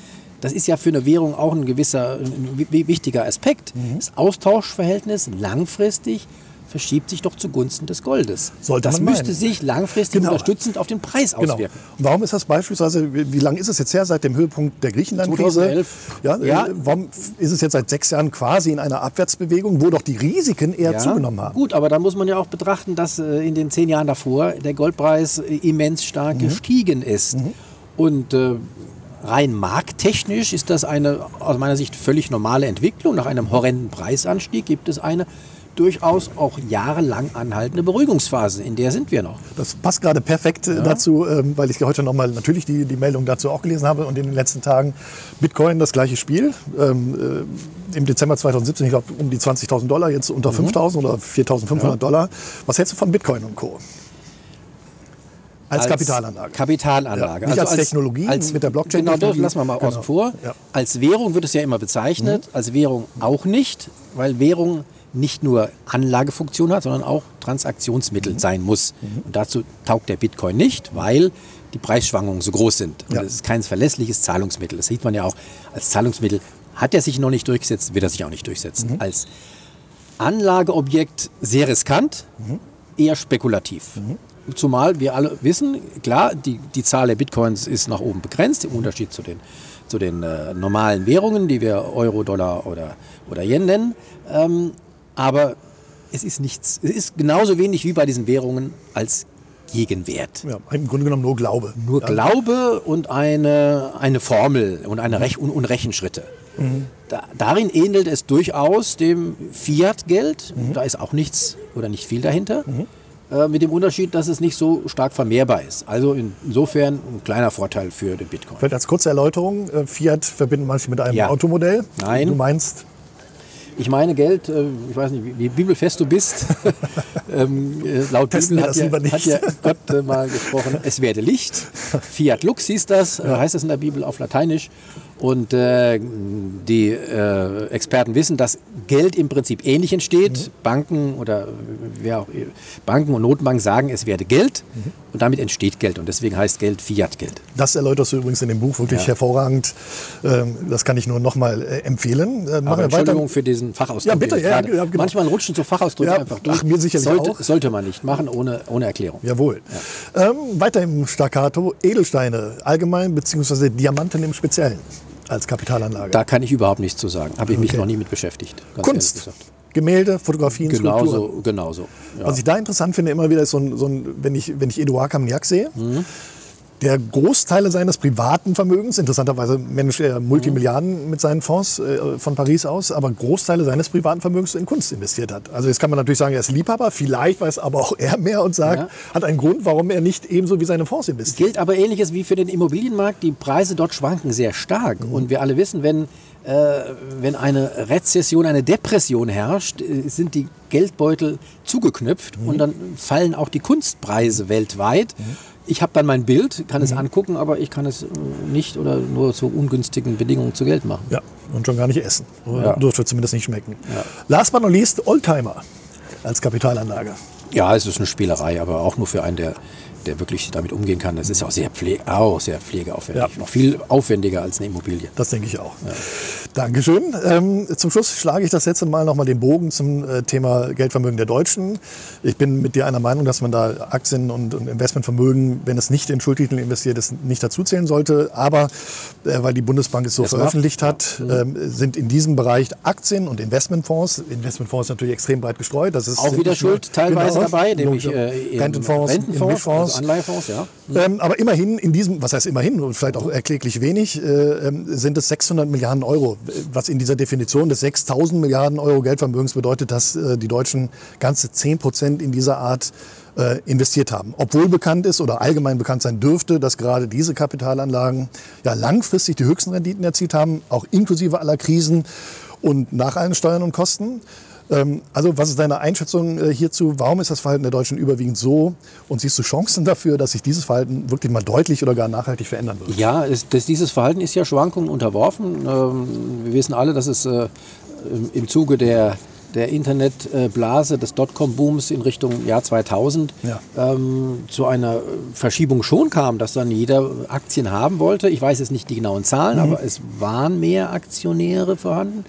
das ist ja für eine Währung auch ein gewisser, ein wi- wichtiger Aspekt. Mhm. Das Austauschverhältnis langfristig verschiebt sich doch zugunsten des Goldes. Sollte das man müsste meinen. sich langfristig Genau. unterstützend auf den Preis Genau. auswirken. Und warum ist das beispielsweise, wie wie lange ist es jetzt her seit dem Höhepunkt der Griechenland-Krise? 2011. Ja, Ja. Äh, warum ist es jetzt seit sechs Jahren quasi in einer Abwärtsbewegung, wo doch die Risiken eher zugenommen haben? Gut, aber da muss man ja auch betrachten, dass äh, in den zehn Jahren davor der Goldpreis äh, immens stark Mhm. gestiegen ist. Und äh, rein markttechnisch ist das eine aus meiner Sicht völlig normale Entwicklung. Nach einem horrenden Preisanstieg gibt es eine durchaus auch jahrelang anhaltende Beruhigungsphase. In der sind wir noch. Das passt gerade perfekt äh, dazu, ähm, weil ich heute nochmal natürlich die, die Meldung dazu auch gelesen habe und in den letzten Tagen Bitcoin das gleiche Spiel. Ähm, äh, Im Dezember 2017, ich glaube um die 20.000 Dollar, jetzt unter Mhm. 5.000 oder 4.500 Dollar. Was hältst du von Bitcoin und Co.? Als, Kapitalanlage. Kapitalanlage. Ja, nicht als Technologie mit der Genau, das lassen wir mal Genau. außen vor. Ja. Mhm. Als Währung wird es ja immer bezeichnet, als Währung auch nicht, weil Währung nicht nur Anlagefunktion hat, sondern auch Transaktionsmittel Mhm. sein muss. Und dazu taugt der Bitcoin nicht, weil die Preisschwankungen so groß sind. Und Ja. es ist kein verlässliches Zahlungsmittel. Das sieht man ja auch als Zahlungsmittel. Hat er sich noch nicht durchgesetzt, wird er sich auch nicht durchsetzen. Mhm. Als Anlageobjekt sehr riskant, Mhm. eher spekulativ. Zumal wir alle wissen, klar, die, die Zahl der Bitcoins ist nach oben begrenzt, im Unterschied zu den, zu den äh, normalen Währungen, die wir Euro, Dollar oder, oder Yen nennen. Ähm, aber es ist nichts. Es ist genauso wenig wie bei diesen Währungen als Gegenwert. Ja, im Grunde genommen nur Glaube. Nur Ja. Glaube und eine, eine Formel und, eine Rech und, und Rechenschritte. Da, darin ähnelt es durchaus dem Fiat-Geld. Da ist auch nichts oder nicht viel dahinter. Äh, mit dem Unterschied, dass es nicht so stark vermehrbar ist. Also in, insofern ein kleiner Vorteil für den Bitcoin. Vielleicht als kurze Erläuterung, äh, Fiat verbinden manche mit einem Ja. Automodell. Nein. Du meinst, Ich meine Geld, äh, ich weiß nicht, wie, wie bibelfest du bist. ähm, äh, laut Testen Bibel hat das ja, lieber nicht. hat ja Gott äh, mal gesprochen, es werde Licht. Fiat Lux hieß das, heißt das in der Bibel auf Lateinisch. Und äh, die äh, Experten wissen, dass Geld im Prinzip ähnlich entsteht. Mhm. Banken oder wer auch, Banken und Notenbanken sagen, es werde Geld. Mhm. Und damit entsteht Geld. Und deswegen heißt Geld Fiat-Geld. das erläuterst du übrigens in dem Buch wirklich Ja. hervorragend. Ähm, das kann ich nur nochmal äh, empfehlen. Äh, Aber wir weiter. Entschuldigung für diesen Fachausdruck. Ja, bitte, ja, ja, genau. Manchmal rutschen so Fachausdrücke Ja, einfach durch. ach, mir sicherlich sollte, auch. sollte man nicht machen ohne, ohne Erklärung. Jawohl. Ähm, weiter im Staccato, Edelsteine allgemein, beziehungsweise Diamanten im Speziellen als Kapitalanlage. Da kann ich überhaupt nichts zu sagen. Habe ich mich Okay. noch nie mit beschäftigt. Kunst. Gemälde, Fotografien, Skulpturen. Genauso, genauso. Ja. Was ich da interessant finde, immer wieder ist so ein, so ein wenn ich, wenn ich Eduard Camignac sehe, Mhm. Der Großteile seines privaten Vermögens, interessanterweise managt er Multimilliarden mit seinen Fonds äh, von Paris aus, aber Großteile seines privaten Vermögens in Kunst investiert hat. Also jetzt kann man natürlich sagen, er ist Liebhaber, vielleicht weiß aber auch er mehr und sagt, ja. hat einen Grund, warum er nicht ebenso wie seine Fonds investiert. Gilt aber ähnliches wie für den Immobilienmarkt. Die Preise dort schwanken sehr stark. Mhm. Und wir alle wissen, wenn äh, wenn eine Rezession, eine Depression herrscht, äh, sind die Geldbeutel zugeknüpft mhm. und dann fallen auch die Kunstpreise weltweit. Mhm. Ich habe dann mein Bild, kann mhm. es angucken, aber ich kann es äh, nicht oder nur zu ungünstigen Bedingungen zu Geld machen. Ja, und schon gar nicht essen. Ja. Dürfte zumindest nicht schmecken. Ja. Last but not least, Oldtimer als Kapitalanlage. Ja, es ist eine Spielerei, aber auch nur für einen, der der wirklich damit umgehen kann. Das ist auch sehr, pflege, auch sehr pflegeaufwendig. Ja. Noch viel aufwendiger als eine Immobilie. Das denke ich auch. Ja. Dankeschön. Ähm, zum Schluss schlage ich das letzte Mal nochmal den Bogen zum äh, Thema Geldvermögen der Deutschen. Ich bin mit dir einer Meinung, dass man da Aktien und, und Investmentvermögen, wenn es nicht in Schuldtitel investiert ist, nicht dazuzählen sollte. Aber äh, weil die Bundesbank es so das veröffentlicht macht. hat, äh, sind in diesem Bereich Aktien und Investmentfonds, Investmentfonds natürlich extrem breit gestreut. Das ist auch wieder Schuld teilweise genau, dabei, nämlich äh, Rentenfonds, Rentenfonds, Fonds, Anleihefonds, ja. Mhm. Ähm, aber immerhin in diesem, was heißt immerhin, vielleicht auch erkläglich wenig, äh, ähm, sind es 600 Milliarden Euro, was in dieser Definition des 6000 Milliarden Euro Geldvermögens bedeutet, dass äh, die Deutschen ganze 10 Prozent in dieser Art äh, investiert haben. Obwohl bekannt ist oder allgemein bekannt sein dürfte, dass gerade diese Kapitalanlagen ja langfristig die höchsten Renditen erzielt haben, auch inklusive aller Krisen und nach allen Steuern und Kosten. Ähm, also was ist deine Einschätzung äh, hierzu? Warum ist das Verhalten der Deutschen überwiegend so? Und siehst du Chancen dafür, dass sich dieses Verhalten wirklich mal deutlich oder gar nachhaltig verändern wird? Ja, es, das, dieses Verhalten ist ja Schwankungen unterworfen. Ähm, wir wissen alle, dass es äh, im Zuge der der Internetblase des Dotcom-Booms in Richtung Jahr 2000 ja. ähm, zu einer Verschiebung schon kam, dass dann jeder Aktien haben wollte. Ich weiß jetzt nicht die genauen Zahlen, mhm. aber es waren mehr Aktionäre vorhanden.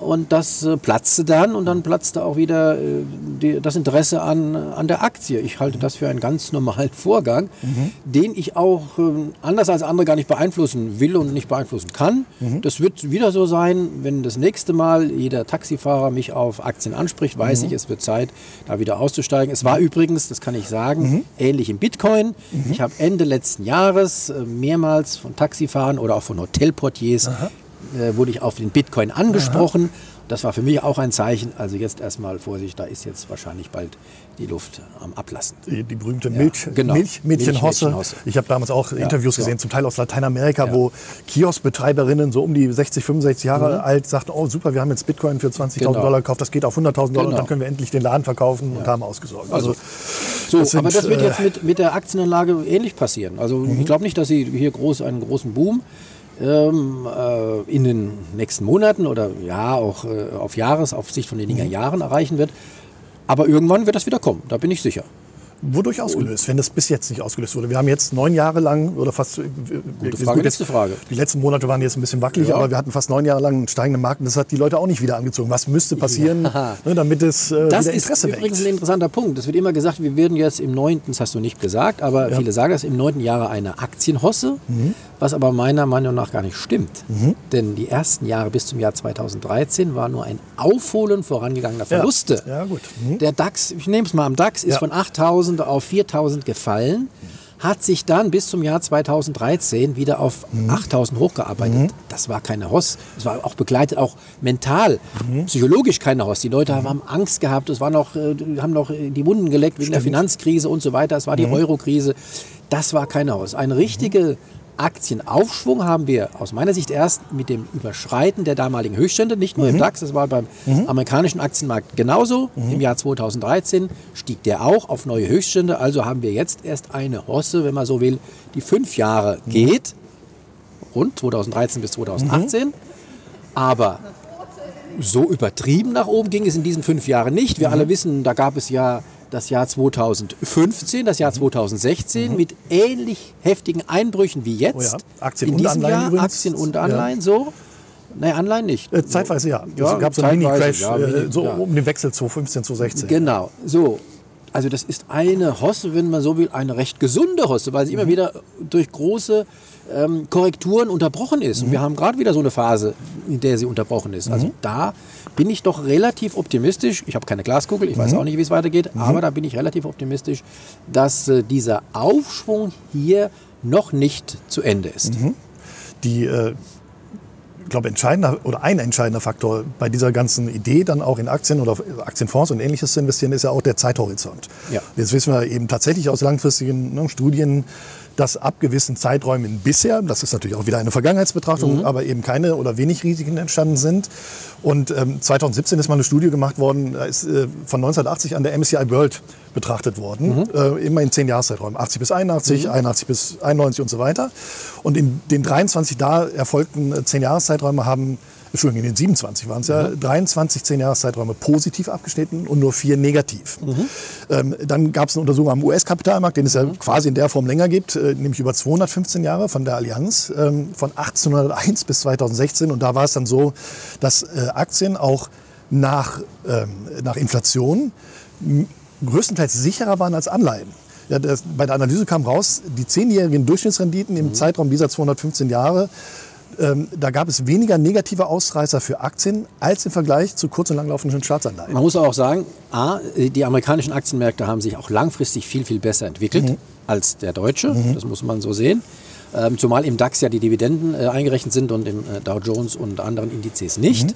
Und das äh, platzte dann und dann platzte auch wieder äh, die, das Interesse an, an der Aktie. Ich halte das für einen ganz normalen Vorgang, mhm. den ich auch äh, anders als andere gar nicht beeinflussen will und nicht beeinflussen kann. Mhm. Das wird wieder so sein, wenn das nächste Mal jeder Taxifahrer mich auf Aktien anspricht, weiß mhm. ich, es wird Zeit, da wieder auszusteigen. Es war übrigens, das kann ich sagen, mhm. ähnlich im Bitcoin. Mhm. Ich habe Ende letzten Jahres äh, mehrmals von Taxifahrern oder auch von Hotelportiers Aha äh, wurde ich auf den Bitcoin angesprochen. Aha. Das war für mich auch ein Zeichen. Also jetzt erstmal Vorsicht, da ist jetzt wahrscheinlich bald die Luft am Ablassen. Die, die berühmte Milch, ja, genau. Milch. Milch, ich habe damals auch ja, Interviews gesehen, zum Teil aus Lateinamerika, wo Kioskbetreiberinnen so um die 60, 65 Jahre mhm. alt sagten, oh super, wir haben jetzt Bitcoin für 20.000 genau. Dollar gekauft, das geht auf 100.000 Dollar genau. und dann können wir endlich den Laden verkaufen und haben ausgesorgt. Also, also so, das sind, aber das wird jetzt äh, mit, mit der Aktienanlage ähnlich passieren. Also mhm. ich glaube nicht, dass sie hier groß einen großen Boom ähm, äh, in den nächsten Monaten oder ja auch äh, auf Jahresaufsicht von weniger mhm. Jahren erreichen wird. Aber irgendwann wird das wieder kommen, da bin ich sicher. Wodurch ausgelöst, wenn das bis jetzt nicht ausgelöst wurde? Wir haben jetzt neun Jahre lang oder fast. Äh, Gute Frage, gut, letzte Frage. Die letzten Monate waren jetzt ein bisschen wackelig, ja. aber wir hatten fast neun Jahre lang einen steigenden Markt und das hat die Leute auch nicht wieder angezogen. Was müsste passieren, ja. ne, damit es äh, das wieder Interesse ist übrigens weckt? ein interessanter Punkt. Es wird immer gesagt, wir werden jetzt im neunten, das hast du nicht gesagt, aber ja. viele sagen das, im neunten Jahre eine Aktienhosse, mhm. Was aber meiner Meinung nach gar nicht stimmt. Mhm. Denn die ersten Jahre bis zum Jahr 2013 war nur ein Aufholen vorangegangener Verluste. Ja. gut. Mhm. Der DAX, ich nehme es mal am DAX, ist von 8000 auf 4000 8000 gefallen, hat sich dann bis zum Jahr 2013 wieder auf mhm. 8000 hochgearbeitet. Mhm. Das war keine Hoss. Es war auch begleitet, auch mental, mhm. psychologisch keine Hoss. Die Leute haben Angst gehabt, es war noch, äh, haben noch die Wunden geleckt wegen Stimmt. der Finanzkrise und so weiter. Es war die mhm. Eurokrise. Das war keine Hoss. Eine richtige Aktienaufschwung haben wir aus meiner Sicht erst mit dem Überschreiten der damaligen Höchststände, nicht nur mhm. im DAX, das war beim mhm. amerikanischen Aktienmarkt genauso. Mhm. Im Jahr 2013 stieg der auch auf neue Höchststände. Also haben wir jetzt erst eine Hosse, wenn man so will, die fünf Jahre mhm. geht, rund 2013 bis 2018. Mhm. Aber so übertrieben nach oben ging es in diesen fünf Jahren nicht. Wir mhm. alle wissen, da gab es ja das Jahr 2015, das Jahr 2016 mhm. mit ähnlich heftigen Einbrüchen wie jetzt. Oh ja. Aktien in und diesem Anleihen Jahr übrigens. Aktien und Anleihen ja. so. Nein, Anleihen nicht. Äh, zeitweise ja. Es ja, gab so einen Mini-Crash, ja, äh, so um den Wechsel 2015, 2016. Genau, so. Also das ist eine Hosse, wenn man so will, eine recht gesunde Hosse, weil sie mhm. immer wieder durch große ähm, Korrekturen unterbrochen ist. Mhm. Und wir haben gerade wieder so eine Phase, in der sie unterbrochen ist. Also mhm. da bin ich doch relativ optimistisch. Ich habe keine Glaskugel, ich weiß mhm. auch nicht, wie es weitergeht, mhm. aber da bin ich relativ optimistisch, dass äh, dieser Aufschwung hier noch nicht zu Ende ist. Mhm. Die äh, ich glaube, entscheidender oder ein entscheidender Faktor bei dieser ganzen Idee, dann auch in Aktien oder Aktienfonds und ähnliches zu investieren, ist ja auch der Zeithorizont. Ja. Jetzt wissen wir eben tatsächlich aus langfristigen ne, Studien, dass ab gewissen Zeiträumen bisher, das ist natürlich auch wieder eine Vergangenheitsbetrachtung, mhm. aber eben keine oder wenig Risiken entstanden sind. Und ähm, 2017 ist mal eine Studie gemacht worden, da ist äh, von 1980 an der MSCI World betrachtet worden, mhm. äh, immer in zehn Jahreszeiträumen, 80 bis 81, mhm. 81 bis 91 und so weiter. Und in den 23 da erfolgten äh, zehn Jahreszeiträume haben Entschuldigung, in den 27 waren es ja, mhm. 23 10-Jahreszeiträume positiv abgeschnitten und nur vier negativ. Mhm. Ähm, dann gab es eine Untersuchung am US-Kapitalmarkt, den es ja mhm. quasi in der Form länger gibt, äh, nämlich über 215 Jahre von der Allianz, ähm, von 1801 bis 2016. Und da war es dann so, dass äh, Aktien auch nach, ähm, nach Inflation größtenteils sicherer waren als Anleihen. Ja, das, bei der Analyse kam raus, die zehnjährigen Durchschnittsrenditen im mhm. Zeitraum dieser 215 Jahre ähm, da gab es weniger negative Ausreißer für Aktien als im Vergleich zu kurz- und langlaufenden Staatsanleihen. Man muss auch sagen, A, die amerikanischen Aktienmärkte haben sich auch langfristig viel, viel besser entwickelt mhm. als der deutsche. Mhm. Das muss man so sehen. Ähm, zumal im DAX ja die Dividenden äh, eingerechnet sind und im äh, Dow Jones und anderen Indizes nicht. Mhm.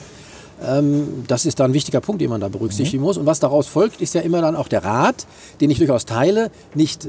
Ähm, das ist da ein wichtiger Punkt, den man da berücksichtigen mhm. muss. Und was daraus folgt, ist ja immer dann auch der Rat, den ich durchaus teile, nicht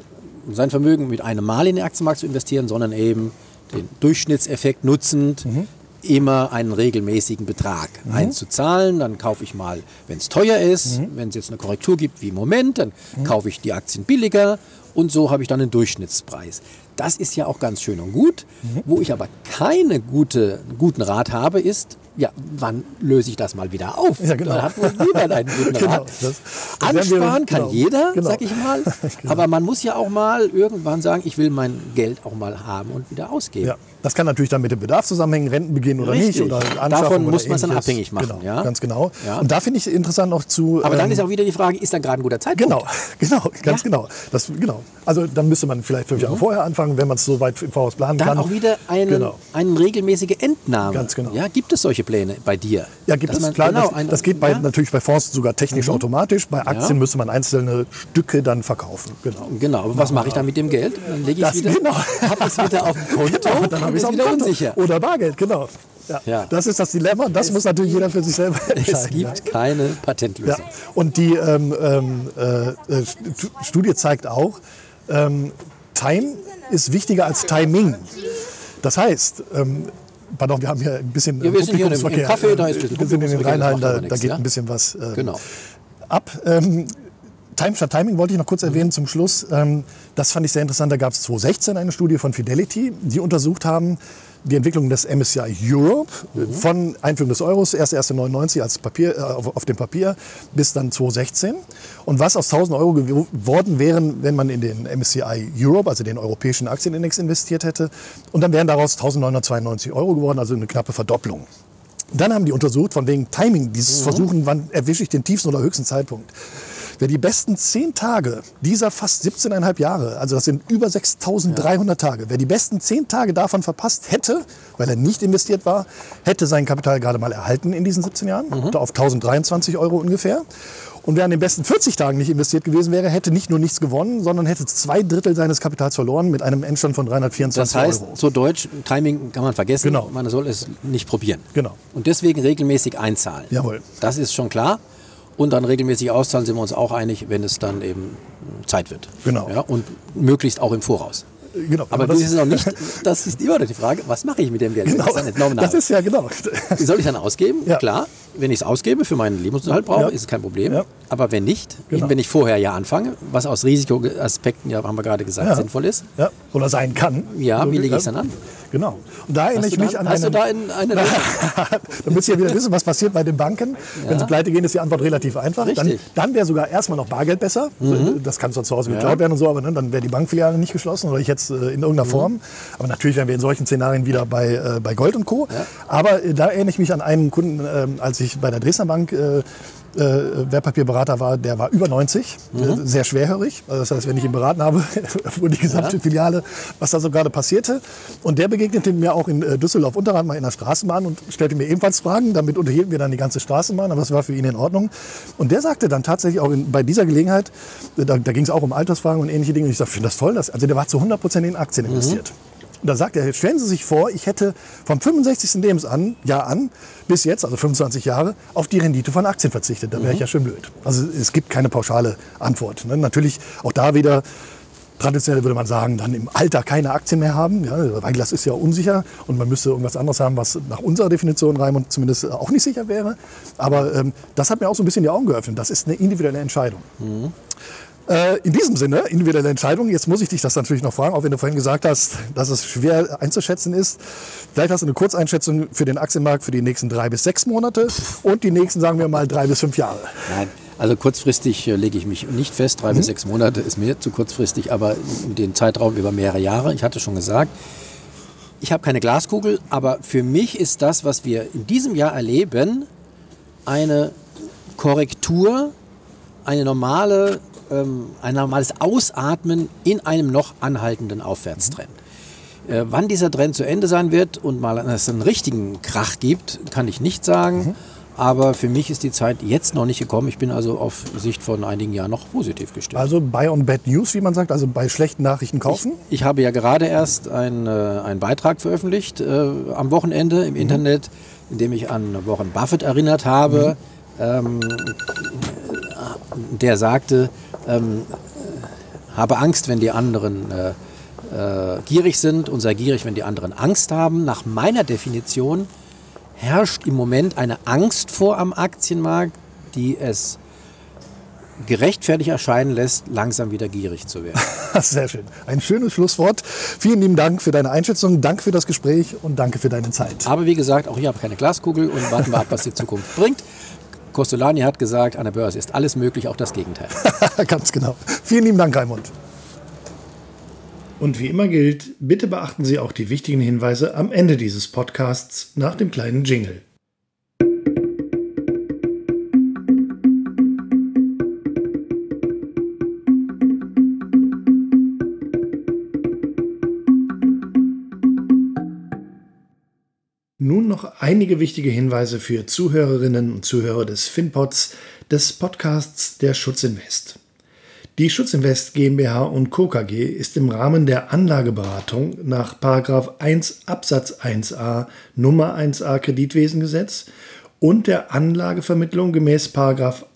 sein Vermögen mit einem Mal in den Aktienmarkt zu investieren, sondern eben den Durchschnittseffekt nutzend, mhm. immer einen regelmäßigen Betrag mhm. einzuzahlen. Dann kaufe ich mal, wenn es teuer ist, mhm. wenn es jetzt eine Korrektur gibt wie im Moment, dann mhm. kaufe ich die Aktien billiger und so habe ich dann einen Durchschnittspreis. Das ist ja auch ganz schön und gut. Mhm. Wo ich aber keinen gute, guten Rat habe, ist, ja, wann löse ich das mal wieder auf? Ja, genau. Da hat wohl niemand einen guten Rat. Genau, Ansparen kann genau, jeder, genau. sag ich mal. genau. Aber man muss ja auch mal irgendwann sagen, ich will mein Geld auch mal haben und wieder ausgeben. Ja, das kann natürlich dann mit dem Bedarf zusammenhängen, Rentenbeginn oder Richtig. nicht. Oder Davon muss man es dann abhängig machen. Genau, ja? Ganz genau. Ja. Und da finde ich interessant noch zu. Aber ähm, dann ist auch wieder die Frage, ist da gerade ein guter Zeitpunkt? Genau, genau, ganz ja. genau. Das, genau. Also dann müsste man vielleicht fünf Jahre mhm. vorher anfangen, wenn man es so weit im Voraus planen dann kann. Dann auch wieder eine, genau. eine regelmäßige Entnahme. Ganz genau. Ja, gibt es solche Pläne bei dir? Ja, gibt es. Klar, genau, das, das, geht bei, natürlich bei Fonds sogar technisch mhm. automatisch. Bei Aktien müsste man einzelne Stücke dann verkaufen. Genau. Genau. Aber was mache ich dann mit dem Geld? Dann lege ich es wieder, genau. auf dem Konto. Genau, dann habe ich es wieder Konto. unsicher. Oder Bargeld, genau. Ja. ja. Das ist das Dilemma. Das es, muss natürlich jeder für sich selber entscheiden. Es gibt ja. keine Patentlösung. Ja. Und die ähm, ähm, äh, äh Studie zeigt auch, ähm, Time ist wichtiger als Timing. Das heißt, ähm, pardon, wir haben hier ein bisschen ja, wir sind hier im, im Café, da ist Wir sind in den Rheinhallen, da, da, geht ein bisschen was äh, genau. ab. Ähm, Time statt Timing wollte ich noch kurz erwähnen mhm. zum Schluss. Ähm, das fand ich sehr interessant. Da gab es 2016 eine Studie von Fidelity, die untersucht haben, die Entwicklung des MSCI Europe mhm. von Einführung des Euros, erst 1.99 als Papier, äh, auf, auf, dem Papier, bis dann 2016. Und was aus 1000 Euro geworden wären, wenn man in den MSCI Europe, also den europäischen Aktienindex, investiert hätte. Und dann wären daraus 1992 Euro geworden, also eine knappe Verdopplung. Dann haben die untersucht, von wegen Timing, dieses mhm. Versuchen, wann erwische ich den tiefsten oder höchsten Zeitpunkt. Wer die besten zehn Tage dieser fast 17,5 Jahre, also das sind über 6.300 ja. Tage, wer die besten zehn Tage davon verpasst hätte, weil er nicht investiert war, hätte sein Kapital gerade mal erhalten in diesen 17 Jahren, mhm. auf 1.023 Euro ungefähr. Und wer an den besten 40 Tagen nicht investiert gewesen wäre, hätte nicht nur nichts gewonnen, sondern hätte zwei Drittel seines Kapitals verloren mit einem Endstand von 324 Euro. Das heißt, Euro. so Deutsch, Timing kann man vergessen. Genau. Man soll es nicht probieren. Genau. Und deswegen regelmäßig einzahlen. Jawohl. Das ist schon klar. Und dann regelmäßig auszahlen sind wir uns auch einig, wenn es dann eben Zeit wird. Genau. Ja, und möglichst auch im Voraus. Genau, aber das ist noch nicht, das ist immer noch die Frage, was mache ich mit dem Geld? Genau, das, das ist ja genau. Wie soll ich dann ausgeben? Ja. Klar, wenn ich es ausgebe für meinen Lebensunterhalt brauche, ja. ist es kein Problem. Ja. Aber wenn nicht, genau. wenn ich vorher ja anfange, was aus Risikoaspekten, ja, haben wir gerade gesagt, sinnvoll ist. Ja. Oder sein kann. Ja, wie lege ich es dann an? Genau. Und da erinnere ich mich da, an Hast einen, du da in eine Damit Sie ja wieder wissen, was passiert bei den Banken. Ja. Wenn sie pleite gehen, ist die Antwort relativ einfach. Richtig. Dann, dann wäre sogar erstmal noch Bargeld besser. Mhm. Das kann zwar zu Hause geklaut ja. werden und so, aber ne, dann wäre die Bankfiliale nicht geschlossen oder ich jetzt äh, in irgendeiner mhm. Form. Aber natürlich wären wir in solchen Szenarien wieder bei, äh, bei Gold und Co. Ja. Aber äh, da erinnere ich mich an einen Kunden, äh, als ich bei der Dresdner Bank äh, Wertpapierberater war, der war über 90, mhm. äh, sehr schwerhörig. Also das heißt, wenn ich ihn beraten habe, wurde die gesamte ja. Filiale, was da so gerade passierte. Und der begegnete mir auch in äh, Düsseldorf Unterrand mal in der Straßenbahn und stellte mir ebenfalls Fragen. Damit unterhielten wir dann die ganze Straßenbahn, aber das war für ihn in Ordnung. Und der sagte dann tatsächlich auch in, bei dieser Gelegenheit, äh, da, da ging es auch um Altersfragen und ähnliche Dinge. Und ich sagte, ich finde das toll. Dass, also der war zu 100 Prozent in Aktien mhm. Und da sagt er, stellen Sie sich vor, ich hätte vom 65. Lebensjahr an bis jetzt, also 25 Jahre, auf die Rendite von Aktien verzichtet. Da wäre mhm. ich ja schön blöd. Also es gibt keine pauschale Antwort. Ne? Natürlich auch da wieder traditionell würde man sagen, dann im Alter keine Aktien mehr haben, ja, weil das ist ja unsicher und man müsste irgendwas anderes haben, was nach unserer Definition Raimund zumindest auch nicht sicher wäre. Aber ähm, das hat mir auch so ein bisschen die Augen geöffnet. Das ist eine individuelle Entscheidung. Mhm. Äh, in diesem Sinne, individuelle Entscheidung. Jetzt muss ich dich das natürlich noch fragen, auch wenn du vorhin gesagt hast, dass es schwer einzuschätzen ist. Vielleicht hast du eine Kurzeinschätzung für den Aktienmarkt für die nächsten drei bis sechs Monate und die nächsten, sagen wir mal, drei bis fünf Jahre. Nein. Also kurzfristig äh, lege ich mich nicht fest, drei mhm. bis sechs Monate ist mir zu kurzfristig, aber den Zeitraum über mehrere Jahre. Ich hatte schon gesagt, ich habe keine Glaskugel, aber für mich ist das, was wir in diesem Jahr erleben, eine Korrektur, eine normale ähm, ein normales Ausatmen in einem noch anhaltenden Aufwärtstrend. Mhm. Äh, wann dieser Trend zu Ende sein wird und mal es einen richtigen Krach gibt, kann ich nicht sagen. Mhm. Aber für mich ist die Zeit jetzt noch nicht gekommen. Ich bin also auf Sicht von einigen Jahren noch positiv gestimmt. Also Buy on Bad News, wie man sagt, also bei schlechten Nachrichten kaufen? Ich, ich habe ja gerade erst ein, äh, einen Beitrag veröffentlicht äh, am Wochenende im mhm. Internet, in dem ich an Warren Buffett erinnert habe. Mhm. Ähm, der sagte, ähm, habe Angst, wenn die anderen äh, äh, gierig sind und sei gierig, wenn die anderen Angst haben. Nach meiner Definition herrscht im Moment eine Angst vor am Aktienmarkt, die es gerechtfertigt erscheinen lässt, langsam wieder gierig zu werden. Sehr schön. Ein schönes Schlusswort. Vielen lieben Dank für deine Einschätzung, danke für das Gespräch und danke für deine Zeit. Aber wie gesagt, auch ich habe keine Glaskugel und warten wir ab, was die Zukunft bringt. Costolani hat gesagt, an der Börse ist alles möglich, auch das Gegenteil. Ganz genau. Vielen lieben Dank, Raimund. Und wie immer gilt, bitte beachten Sie auch die wichtigen Hinweise am Ende dieses Podcasts nach dem kleinen Jingle. Nun noch einige wichtige Hinweise für Zuhörerinnen und Zuhörer des FinPods, des Podcasts der Schutzinvest. Die Schutzinvest GmbH und Co. KG ist im Rahmen der Anlageberatung nach 1 Absatz 1a Nummer 1a Kreditwesengesetz und der Anlagevermittlung gemäß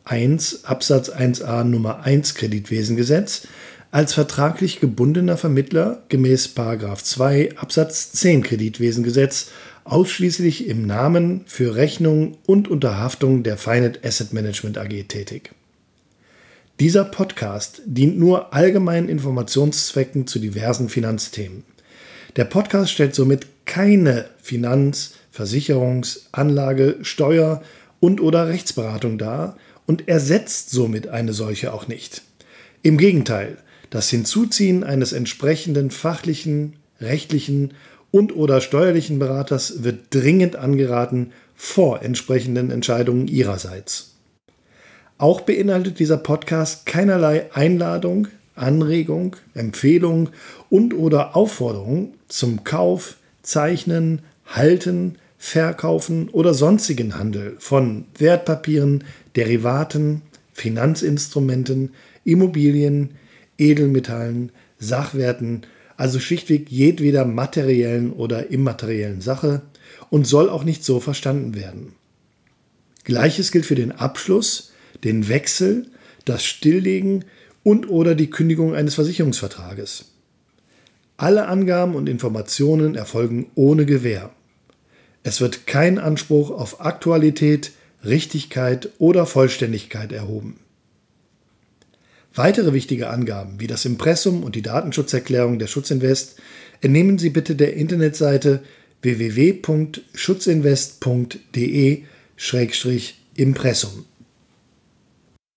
1 Absatz 1a Nummer 1 Kreditwesengesetz als vertraglich gebundener Vermittler gemäß 2 Absatz 10 Kreditwesengesetz ausschließlich im Namen für Rechnung und Unterhaftung der Finet Asset Management AG tätig. Dieser Podcast dient nur allgemeinen Informationszwecken zu diversen Finanzthemen. Der Podcast stellt somit keine Finanz-, Versicherungs-, Anlage-, Steuer- und/oder Rechtsberatung dar und ersetzt somit eine solche auch nicht. Im Gegenteil, das Hinzuziehen eines entsprechenden fachlichen, rechtlichen und oder steuerlichen Beraters wird dringend angeraten vor entsprechenden Entscheidungen ihrerseits. Auch beinhaltet dieser Podcast keinerlei Einladung, Anregung, Empfehlung und oder Aufforderung zum Kauf, Zeichnen, Halten, Verkaufen oder sonstigen Handel von Wertpapieren, Derivaten, Finanzinstrumenten, Immobilien, Edelmetallen, Sachwerten also schlichtweg jedweder materiellen oder immateriellen Sache und soll auch nicht so verstanden werden. Gleiches gilt für den Abschluss, den Wechsel, das Stilllegen und oder die Kündigung eines Versicherungsvertrages. Alle Angaben und Informationen erfolgen ohne Gewähr. Es wird kein Anspruch auf Aktualität, Richtigkeit oder Vollständigkeit erhoben. Weitere wichtige Angaben wie das Impressum und die Datenschutzerklärung der Schutzinvest entnehmen Sie bitte der Internetseite www.schutzinvest.de-impressum.